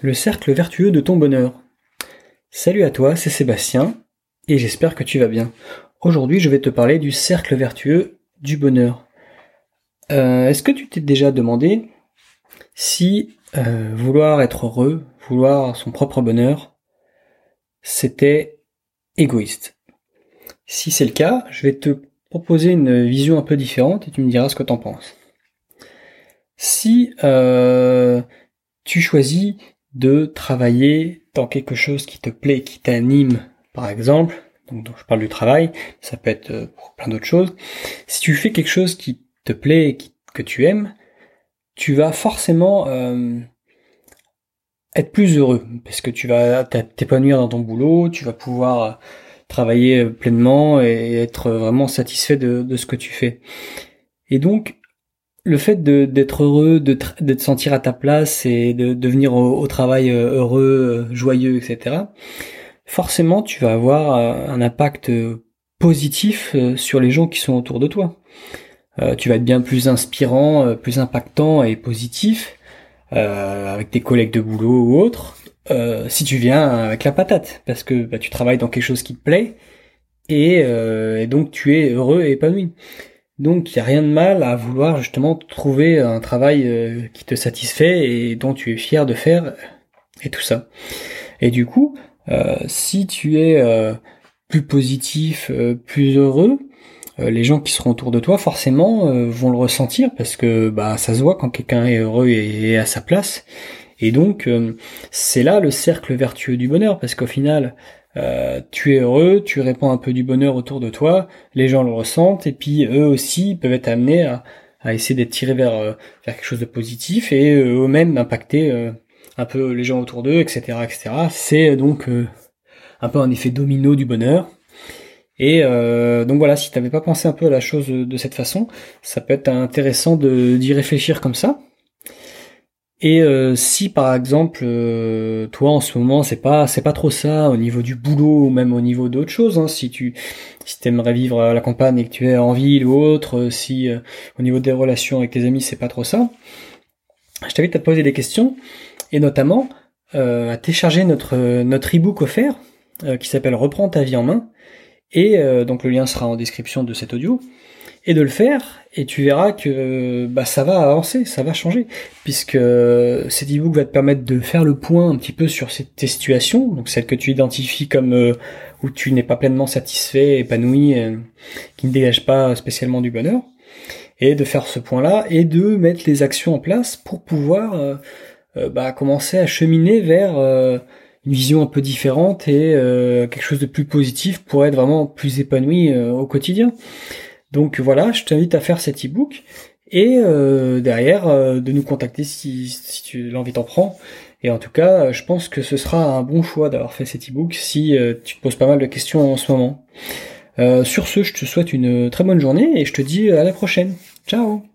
le cercle vertueux de ton bonheur. Salut à toi, c'est Sébastien, et j'espère que tu vas bien. Aujourd'hui, je vais te parler du cercle vertueux du bonheur. Euh, est-ce que tu t'es déjà demandé si euh, vouloir être heureux, vouloir son propre bonheur, c'était égoïste? Si c'est le cas, je vais te proposer une vision un peu différente et tu me diras ce que t'en penses. Si euh, tu choisis de travailler dans quelque chose qui te plaît, qui t'anime, par exemple, donc, je parle du travail, ça peut être euh, pour plein d'autres choses. Si tu fais quelque chose qui te plaît, qui, que tu aimes, tu vas forcément euh, être plus heureux parce que tu vas t'épanouir dans ton boulot, tu vas pouvoir euh, travailler pleinement et être vraiment satisfait de, de ce que tu fais. Et donc, le fait d'être heureux, de, te sentir à ta place et de, venir au, travail euh, heureux, euh, joyeux, etc., forcément tu vas avoir euh, un impact positif sur les gens qui sont autour de toi. tu vas être bien plus inspirant, plus impactant et positif avec tes collègues de boulot ou autres si tu viens avec la patate, parce que bah, tu travailles dans quelque chose qui te plaît et donc tu es heureux et épanoui. Donc il n'y a rien de mal à vouloir justement trouver un travail euh, qui te satisfait et dont tu es fier de faire et tout ça. Et du coup, euh, si tu es euh, plus positif, plus heureux, les gens qui seront autour de toi forcément vont le ressentir parce que bah ça se voit quand quelqu'un est heureux et à sa place. Et donc c'est là le cercle vertueux du bonheur parce qu'au final euh, tu es heureux, tu répands un peu du bonheur autour de toi, les gens le ressentent, et puis eux aussi peuvent être amenés à, essayer d'être tirés vers, euh, quelque chose de positif, et euh, eux-mêmes d'impacter un peu les gens autour d'eux, etc. etc. C'est donc un peu un effet domino du bonheur. Et donc voilà, si tu n'avais pas pensé un peu à la chose de cette façon, ça peut être intéressant d'y réfléchir comme ça. Et euh, si par exemple euh, toi en ce moment c'est pas c'est pas trop ça au niveau du boulot ou même au niveau d'autres choses, hein, si tu si t'aimerais vivre à la campagne et que tu es en ville ou autre, euh, si au niveau des relations avec tes amis c'est pas trop ça, je t'invite à te poser des questions et notamment à télécharger notre notre ebook offert qui s'appelle Reprends ta vie en main. Et donc le lien sera en description de cet audio et de le faire et tu verras que bah, ça va avancer, ça va changer, puisque cet ebook va te permettre de faire le point un petit peu sur tes situations, donc celles que tu identifies comme euh, où tu n'es pas pleinement satisfait, épanoui, euh, qui ne dégagent pas spécialement du bonheur, et de faire ce point-là et de mettre les actions en place pour pouvoir euh, bah, commencer à cheminer vers une vision un peu différente et quelque chose de plus positif pour être vraiment plus épanoui au quotidien. Donc voilà, je t'invite à faire cet e-book et euh, derrière euh, de nous contacter si, tu l'envie t'en prends. Et en tout cas, je pense que ce sera un bon choix d'avoir fait cet e-book si euh, tu te poses pas mal de questions en ce moment. sur ce, je te souhaite une très bonne journée et je te dis à la prochaine. Ciao